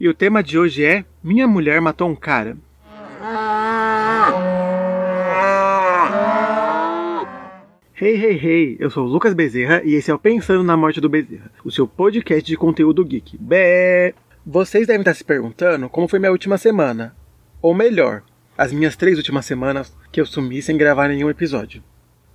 E o tema de hoje é Minha mulher matou um cara. Hey, hey, hey! Eu sou o Lucas Bezerra e esse é o Pensando na Morte do Bezerra, o seu podcast de conteúdo geek. Bé! Vocês devem estar se perguntando como foi minha última semana. Ou melhor, as minhas três últimas semanas que eu sumi sem gravar nenhum episódio.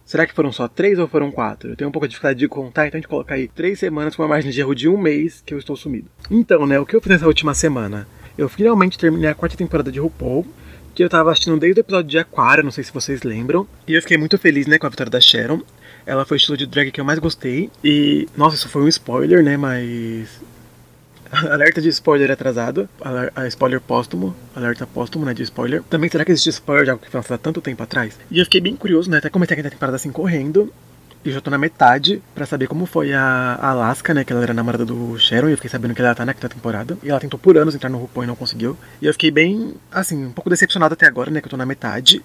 Será que foram só três ou foram quatro? Eu tenho um pouco de dificuldade de contar, então a gente coloca aí três semanas com uma margem de erro de um mês que eu estou sumido. Então, né, o que eu fiz nessa última semana? Eu finalmente terminei a quarta temporada de RuPaul, que eu tava assistindo desde o episódio de Aquário, não sei se vocês lembram. E eu fiquei muito feliz, né, com a vitória da Sharon. Ela foi o estilo de drag que eu mais gostei. E, nossa, isso foi um spoiler, né, mas... Alerta de spoiler atrasado, a spoiler póstumo, alerta póstumo, né, de spoiler. Também será que existe spoiler de algo que foi lançado há tanto tempo atrás? E eu fiquei bem curioso, né, até comecei a quinta temporada assim correndo. E já tô na metade pra saber como foi a Alaska, né? Que ela era namorada do Sharon. E eu fiquei sabendo que ela tá na quinta temporada. E ela tentou por anos entrar no RuPaul e não conseguiu. E eu fiquei bem, assim, um pouco decepcionado até agora, né? Que eu tô na metade.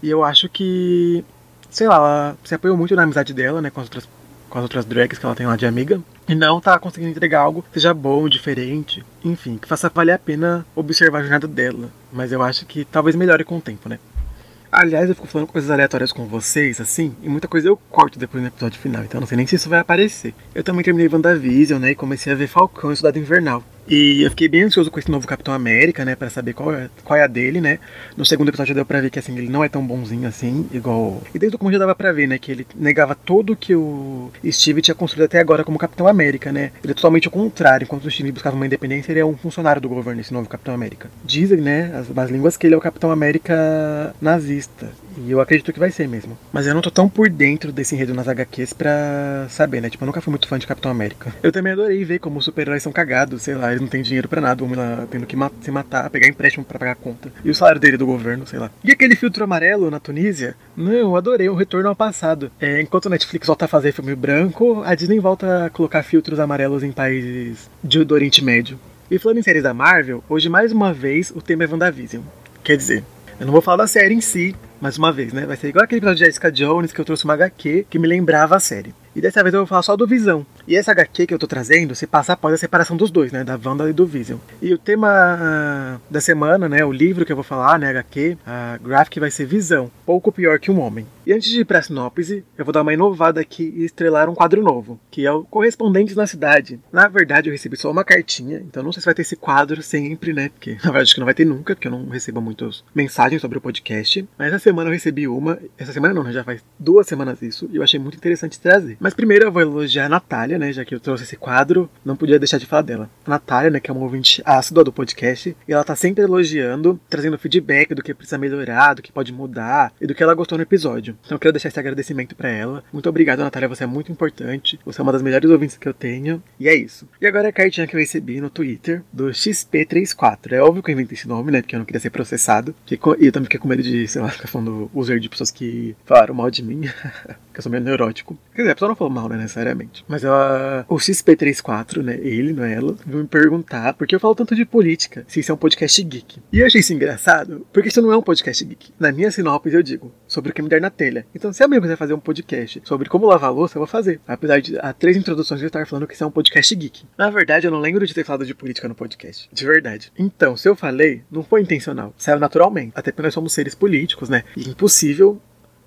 E eu acho que. Sei lá, ela se apoiou muito na amizade dela, né? Com as outras, com as outras drags que ela tem lá de amiga. E não tá conseguindo entregar algo que seja bom, diferente. Enfim, que faça valer a pena observar a jornada dela. Mas eu acho que talvez melhore com o tempo, né? Aliás, eu fico falando coisas aleatórias com vocês, assim, e muita coisa eu corto depois no episódio final, então não sei nem se isso vai aparecer. Eu também terminei WandaVision, né, e comecei a ver Falcão e Soldado Invernal. E eu fiquei bem ansioso com esse novo Capitão América, né, para saber qual é, qual é a dele, né. No segundo episódio deu pra ver que, assim, ele não é tão bonzinho assim, igual... E desde o começo já dava pra ver, né, que ele negava tudo que o Steve tinha construído até agora como Capitão América, né. Ele é totalmente o contrário, enquanto o Steve buscava uma independência, ele é um funcionário do governo, esse novo Capitão América. Dizem, né, as, as línguas que ele é o Capitão América nazista. E eu acredito que vai ser mesmo. Mas eu não tô tão por dentro desse enredo nas HQs pra saber, né? Tipo, eu nunca fui muito fã de Capitão América. Eu também adorei ver como os super-heróis são cagados, sei lá, eles não têm dinheiro pra nada, vão lá tendo que se matar, pegar empréstimo pra pagar a conta. E o salário dele do governo, sei lá. E aquele filtro amarelo na Tunísia? Não, eu adorei o retorno ao passado. É, enquanto a Netflix volta a fazer filme branco, a Disney volta a colocar filtros amarelos em países de, do Oriente Médio. E falando em séries da Marvel, hoje mais uma vez o tema é WandaVision. Quer dizer, eu não vou falar da série em si, mais uma vez, né? Vai ser igual aquele episódio de Jessica Jones que eu trouxe uma HQ que me lembrava a série. E dessa vez eu vou falar só do Visão. E essa HQ que eu tô trazendo se passa após a separação dos dois, né? Da Wanda e do Vision. E o tema uh, da semana, né? O livro que eu vou falar, né? HQ, a Graphic vai ser Visão. Pouco pior que um homem. E antes de ir pra sinopse, eu vou dar uma inovada aqui e estrelar um quadro novo, que é o Correspondentes na Cidade. Na verdade, eu recebi só uma cartinha, então não sei se vai ter esse quadro sempre, né? Porque na verdade acho que não vai ter nunca, porque eu não recebo muitas mensagens sobre o podcast. Mas essa semana eu recebi uma. Essa semana não, né? Já faz duas semanas isso, e eu achei muito interessante trazer. Mas primeiro eu vou elogiar a Natália, né? Já que eu trouxe esse quadro, não podia deixar de falar dela. A Natália, né? Que é uma ouvinte ácida do podcast, e ela tá sempre elogiando, trazendo feedback do que precisa melhorar, do que pode mudar e do que ela gostou no episódio. Então eu quero deixar esse agradecimento para ela. Muito obrigado, Natália. Você é muito importante. Você é uma das melhores ouvintes que eu tenho. E é isso. E agora a cartinha que eu recebi no Twitter do XP34. É óbvio que eu inventei esse nome, né? Porque eu não queria ser processado. E eu também fiquei com medo de, sei lá, ficar falando user de pessoas que falaram mal de mim. que eu sou meio neurótico. Quer dizer, a pessoa não falou mal, né, necessariamente. Mas ela, o XP34, né, ele, não é ela, veio me perguntar por que eu falo tanto de política, se isso é um podcast geek. E eu achei isso engraçado, porque isso não é um podcast geek. Na minha sinopse eu digo, sobre o que me der na telha. Então, se amanhã quiser fazer um podcast sobre como lavar louça, eu vou fazer. Apesar de há três introduções eu estar falando que isso é um podcast geek. Na verdade, eu não lembro de ter falado de política no podcast. De verdade. Então, se eu falei, não foi intencional. Saiu naturalmente. Até porque nós somos seres políticos, né? Impossível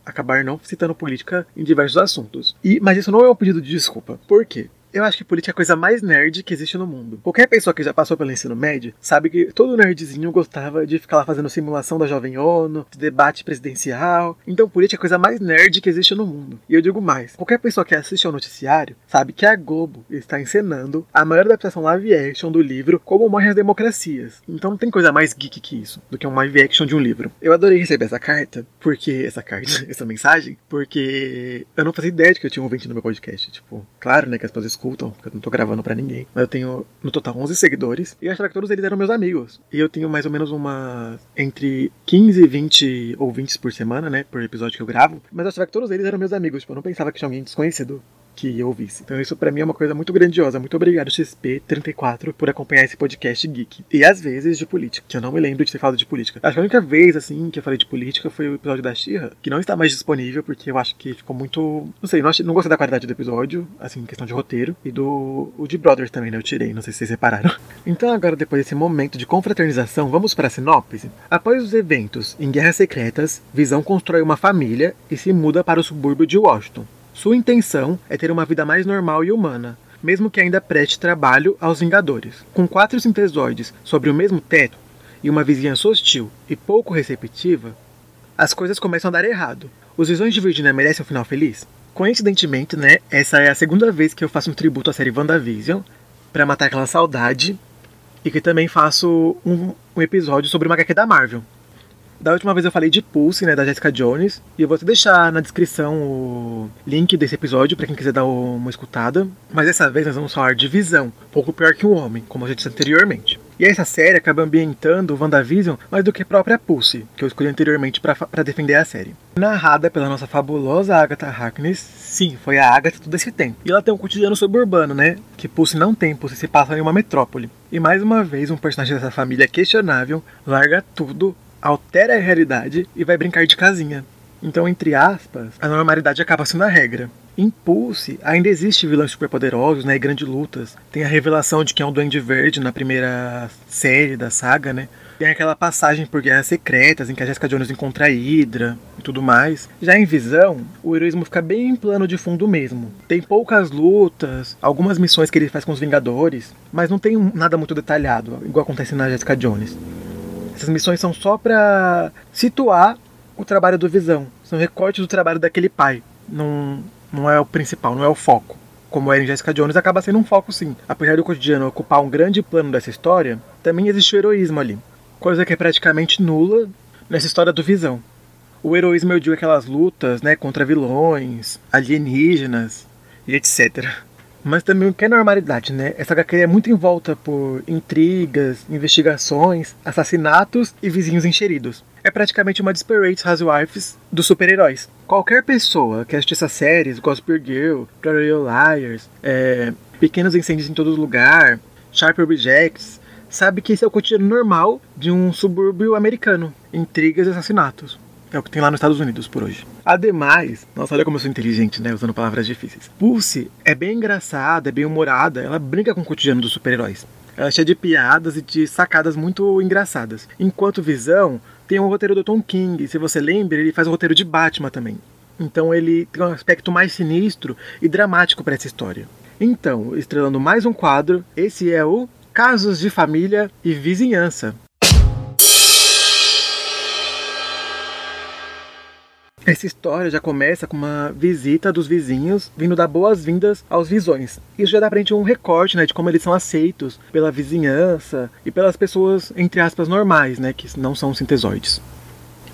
acabar não citando política em diversos assuntos. E, mas isso não é um pedido de desculpa. Por quê? Eu acho que política é a coisa mais nerd que existe no mundo. Qualquer pessoa que já passou pelo ensino médio sabe que todo nerdzinho gostava de ficar lá fazendo simulação da Jovem ONU, de debate presidencial. Então, política é a coisa mais nerd que existe no mundo. E eu digo mais: qualquer pessoa que assiste ao noticiário sabe que a Globo está encenando a maior adaptação live action do livro Como Morrem as Democracias. Então, não tem coisa mais geek que isso, do que um live action de um livro. Eu adorei receber essa carta, porque. Essa carta, essa mensagem, porque eu não fazia ideia de que eu tinha um ouvinte no meu podcast. Tipo, claro, né, que as pessoas escutam, porque eu não tô gravando para ninguém. Mas eu tenho, no total, 11 seguidores. E eu achava que todos eles eram meus amigos. E eu tenho mais ou menos uma. entre 15 e 20 ouvintes por semana, né? Por episódio que eu gravo. Mas eu achava que todos eles eram meus amigos. Tipo, eu não pensava que tinha alguém desconhecido que ouvisse. Então isso para mim é uma coisa muito grandiosa. Muito obrigado XP34 por acompanhar esse podcast geek. E às vezes de política, que eu não me lembro de ter falado de política. Acho que a única vez assim que eu falei de política foi o episódio da Xirra, que não está mais disponível porque eu acho que ficou muito, não sei, não, achei, não gostei da qualidade do episódio, assim, questão de roteiro e do o de Brothers também, né? Eu tirei, não sei se vocês repararam. Então agora depois desse momento de confraternização, vamos para a sinopse. Após os eventos em Guerras Secretas, Visão constrói uma família e se muda para o subúrbio de Washington. Sua intenção é ter uma vida mais normal e humana, mesmo que ainda preste trabalho aos Vingadores. Com quatro sintesoides sobre o mesmo teto e uma vizinhança hostil e pouco receptiva, as coisas começam a dar errado. Os Visões de Virginia merecem um final feliz? Coincidentemente, né, essa é a segunda vez que eu faço um tributo à série WandaVision para matar aquela saudade e que também faço um, um episódio sobre uma HQ da Marvel. Da última vez eu falei de Pulse, né, da Jessica Jones, e eu vou te deixar na descrição o link desse episódio para quem quiser dar uma escutada. Mas dessa vez nós vamos falar de Visão, pouco pior que um homem, como eu já disse anteriormente. E essa série acaba ambientando o WandaVision mais do que a própria Pulse, que eu escolhi anteriormente para defender a série. Narrada pela nossa fabulosa Agatha Harkness, sim, foi a Agatha todo esse tempo. E ela tem um cotidiano suburbano, né? Que Pulse não tem, Pulse se passa em uma metrópole. E mais uma vez, um personagem dessa família questionável larga tudo altera a realidade e vai brincar de casinha. Então, entre aspas, a normalidade acaba sendo a regra. Em Pulse, ainda existe vilões superpoderosos né, e grandes lutas. Tem a revelação de quem é o Duende Verde na primeira série da saga, né? Tem aquela passagem por guerras secretas em que a Jessica Jones encontra a Hydra e tudo mais. Já em Visão, o heroísmo fica bem em plano de fundo mesmo. Tem poucas lutas, algumas missões que ele faz com os Vingadores, mas não tem nada muito detalhado, igual acontece na Jessica Jones. Essas missões são só para situar o trabalho do Visão. São recortes do trabalho daquele pai. Não, não é o principal, não é o foco. Como é em Jessica Jones, acaba sendo um foco sim. Apesar do cotidiano ocupar um grande plano dessa história, também existe o heroísmo ali. Coisa que é praticamente nula nessa história do Visão. O heroísmo eu digo aquelas lutas né, contra vilões, alienígenas e etc. Mas também o que é normalidade, né? Essa HQ é muito envolta por intrigas, investigações, assassinatos e vizinhos encheridos. É praticamente uma Desperate Housewives dos super-heróis. Qualquer pessoa que assiste essas séries, Gospel Girl, Pretty Liars, é, Pequenos Incêndios em Todo Lugar, Sharp Objects, sabe que esse é o cotidiano normal de um subúrbio americano. Intrigas e assassinatos. É o que tem lá nos Estados Unidos por hoje. Ademais, nossa, olha como eu sou inteligente, né? Usando palavras difíceis. Pulse é bem engraçada, é bem humorada, ela brinca com o cotidiano dos super-heróis. Ela é cheia de piadas e de sacadas muito engraçadas. Enquanto Visão tem o roteiro do Tom King, se você lembra, ele faz o roteiro de Batman também. Então ele tem um aspecto mais sinistro e dramático para essa história. Então, estrelando mais um quadro, esse é o Casos de Família e Vizinhança, Essa história já começa com uma visita dos vizinhos vindo dar boas-vindas aos visões. Isso já dá pra gente um recorte, né, de como eles são aceitos pela vizinhança e pelas pessoas, entre aspas, normais, né, que não são sintesoides.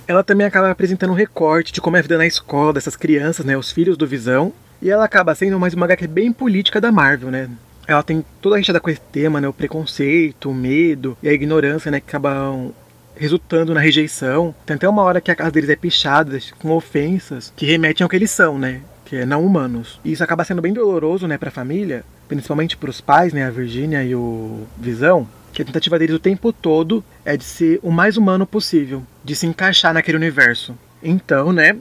Ela também acaba apresentando um recorte de como é a vida na escola dessas crianças, né, os filhos do Visão, e ela acaba sendo mais uma HQ bem política da Marvel, né? Ela tem toda a gente com esse tema, né, o preconceito, o medo e a ignorância, né, que acabam resultando na rejeição. Tem até uma hora que a casa deles é pichada com ofensas que remetem ao que eles são, né? Que é não humanos. E isso acaba sendo bem doloroso, né, pra família, principalmente pros pais, né, a Virginia e o Visão, que a tentativa deles o tempo todo é de ser o mais humano possível, de se encaixar naquele universo. Então, né,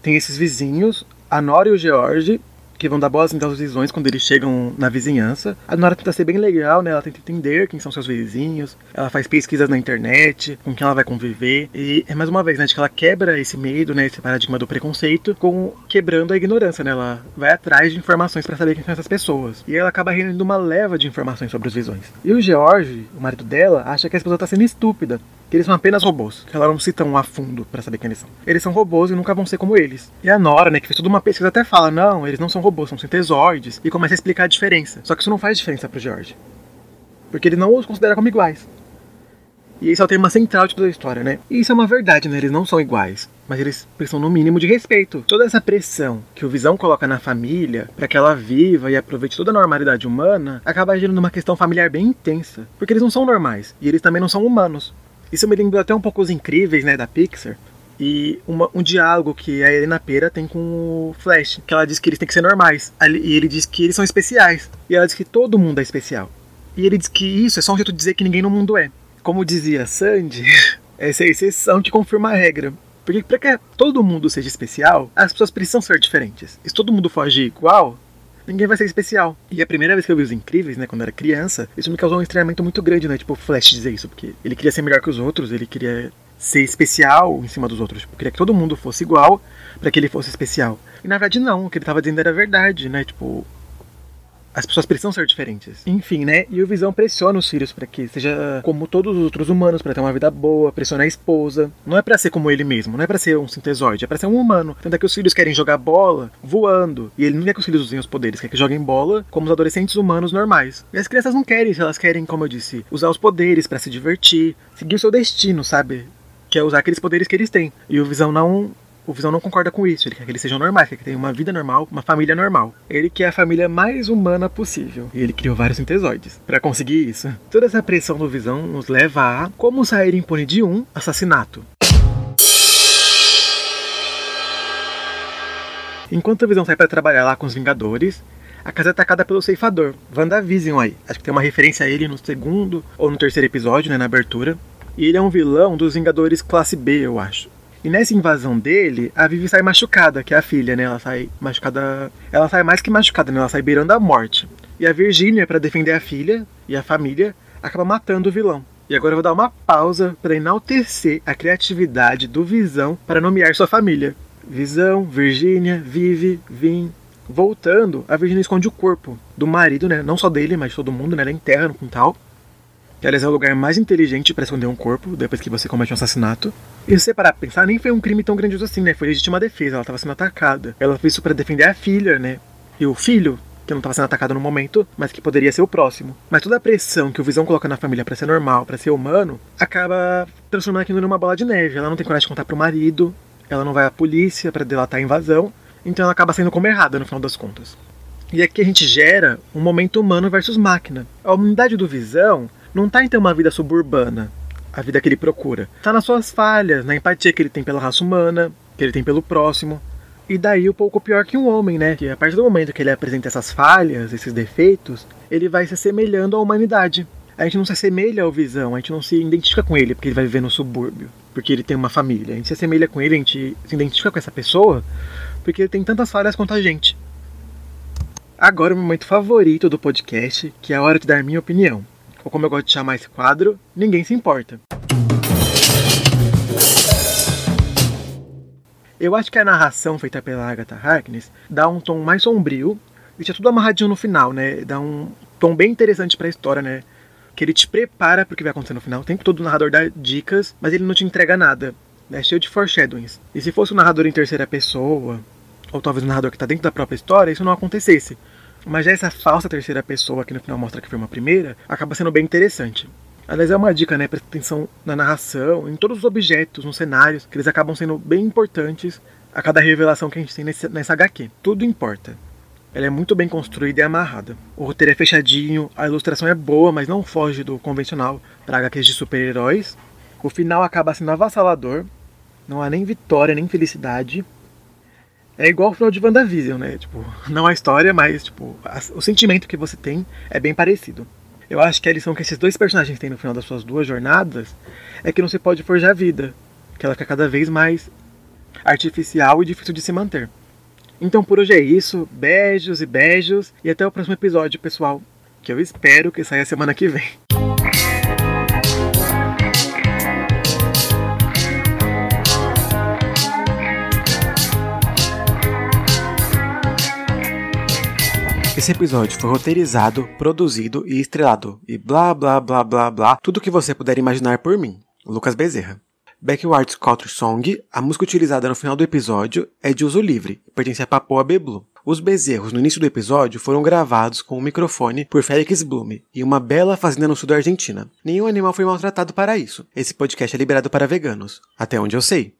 tem esses vizinhos, a Nora e o George, que vão dar boas visões quando eles chegam na vizinhança. A Nora tenta ser bem legal, né? Ela tenta entender quem são seus vizinhos, ela faz pesquisas na internet, com quem ela vai conviver. E é mais uma vez, né, de que ela quebra esse medo, né, esse paradigma do preconceito, com quebrando a ignorância, né? Ela vai atrás de informações para saber quem são essas pessoas. E ela acaba reunindo uma leva de informações sobre os visões. E o George, o marido dela, acha que a esposa tá sendo estúpida, que eles são apenas robôs, ela não cita um a fundo para saber quem eles são. Eles são robôs e nunca vão ser como eles. E a Nora, né, que fez toda uma pesquisa, até fala: não, eles não são robôs, são sintesoides, e começa a explicar a diferença. Só que isso não faz diferença pro George. Porque ele não os considera como iguais. E esse é o tema central de toda a história, né? E isso é uma verdade, né? Eles não são iguais. Mas eles precisam, no mínimo, de respeito. Toda essa pressão que o Visão coloca na família para que ela viva e aproveite toda a normalidade humana acaba gerando uma questão familiar bem intensa. Porque eles não são normais. E eles também não são humanos. Isso me lembrou até um pouco os incríveis, né, da Pixar. e uma, um diálogo que a Helena Pera tem com o Flash, que ela diz que eles têm que ser normais, e ele diz que eles são especiais, e ela diz que todo mundo é especial. E ele diz que isso é só um jeito de dizer que ninguém no mundo é. Como dizia Sandy, essa é a exceção que confirma a regra. Porque para que todo mundo seja especial, as pessoas precisam ser diferentes. E se todo mundo for agir igual, ninguém vai ser especial. E a primeira vez que eu vi os Incríveis, né, quando era criança, isso me causou um estranhamento muito grande, né, tipo Flash dizer isso, porque ele queria ser melhor que os outros, ele queria ser especial em cima dos outros. Tipo, queria que todo mundo fosse igual para que ele fosse especial. E na verdade não, o que ele tava dizendo era verdade, né? Tipo, as pessoas precisam ser diferentes. Enfim, né? E o Visão pressiona os filhos para que seja como todos os outros humanos, para ter uma vida boa, pressiona a esposa. Não é para ser como ele mesmo, não é para ser um sintesoide, é para ser um humano. Tanto é que os filhos querem jogar bola voando, e ele não quer que os filhos usem os poderes, quer que joguem bola como os adolescentes humanos normais. E as crianças não querem, elas querem, como eu disse, usar os poderes para se divertir, seguir o seu destino, sabe? Que é usar aqueles poderes que eles têm. E o Visão não o Visão não concorda com isso. Ele quer que eles sejam normais, quer que tenham uma vida normal, uma família normal. Ele quer a família mais humana possível. E ele criou vários sintesoides para conseguir isso. Toda essa pressão do Visão nos leva a como sair impune de um assassinato. Enquanto o Visão sai para trabalhar lá com os Vingadores, a casa é atacada pelo ceifador, WandaVision aí. Acho que tem uma referência a ele no segundo ou no terceiro episódio, né, na abertura. E ele é um vilão dos Vingadores classe B, eu acho. E nessa invasão dele, a Vivi sai machucada, que é a filha, né? Ela sai machucada. Ela sai mais que machucada, né? Ela sai beirando a morte. E a Virgínia, para defender a filha e a família, acaba matando o vilão. E agora eu vou dar uma pausa para enaltecer a criatividade do Visão para nomear sua família. Visão, Virgínia, Vive, Vim. Voltando, a Virgínia esconde o corpo do marido, né? Não só dele, mas de todo mundo, né? Ela enterra no quintal. Que aliás é o lugar mais inteligente para esconder um corpo depois que você comete um assassinato. E se você parar pra pensar, nem foi um crime tão grandioso assim, né? Foi legítima defesa, ela estava sendo atacada. Ela fez isso para defender a filha, né? E o filho, que não estava sendo atacado no momento, mas que poderia ser o próximo. Mas toda a pressão que o Visão coloca na família para ser normal, para ser humano, acaba transformando aquilo numa bola de neve. Ela não tem coragem de contar pro marido, ela não vai à polícia para delatar a invasão, então ela acaba sendo como errada no final das contas. E aqui a gente gera um momento humano versus máquina. A humanidade do Visão não está em ter uma vida suburbana, a vida que ele procura. Está nas suas falhas, na empatia que ele tem pela raça humana, que ele tem pelo próximo. E daí um pouco pior que um homem, né? Que a partir do momento que ele apresenta essas falhas, esses defeitos, ele vai se assemelhando à humanidade. A gente não se assemelha ao Visão, a gente não se identifica com ele porque ele vai viver no subúrbio, porque ele tem uma família. A gente se assemelha com ele, a gente se identifica com essa pessoa porque ele tem tantas falhas quanto a gente. Agora o momento favorito do podcast, que é a hora de dar minha opinião ou como eu gosto de chamar esse quadro, ninguém se importa. Eu acho que a narração feita pela Agatha Harkness dá um tom mais sombrio, deixa tudo amarradinho no final, né? Dá um tom bem interessante para a história, né? Que ele te prepara para o que vai acontecer no final. Tem que todo narrador dar dicas, mas ele não te entrega nada. É cheio de foreshadowings. E se fosse um narrador em terceira pessoa, ou talvez um narrador que está dentro da própria história, isso não acontecesse. Mas já essa falsa terceira pessoa, que no final mostra que foi uma primeira, acaba sendo bem interessante. Aliás, é uma dica, né? Presta atenção na narração, em todos os objetos, nos cenários, que eles acabam sendo bem importantes a cada revelação que a gente tem nesse, nessa HQ. Tudo importa. Ela é muito bem construída e amarrada. O roteiro é fechadinho, a ilustração é boa, mas não foge do convencional para HQs de super-heróis. O final acaba sendo avassalador, não há nem vitória, nem felicidade. É igual o final de WandaVision, né? Tipo, não a história, mas tipo, a, o sentimento que você tem é bem parecido. Eu acho que a lição que esses dois personagens têm no final das suas duas jornadas é que não se pode forjar a vida, que ela fica cada vez mais artificial e difícil de se manter. Então por hoje é isso, beijos e beijos e até o próximo episódio, pessoal, que eu espero que saia semana que vem. Esse episódio foi roteirizado, produzido e estrelado, e blá blá blá blá blá, tudo que você puder imaginar por mim, Lucas Bezerra. Backwards Culture Song, a música utilizada no final do episódio, é de uso livre, pertence a Papoa Beblu. Os bezerros no início do episódio foram gravados com um microfone por Félix Blume e uma bela fazenda no sul da Argentina. Nenhum animal foi maltratado para isso. Esse podcast é liberado para veganos, até onde eu sei.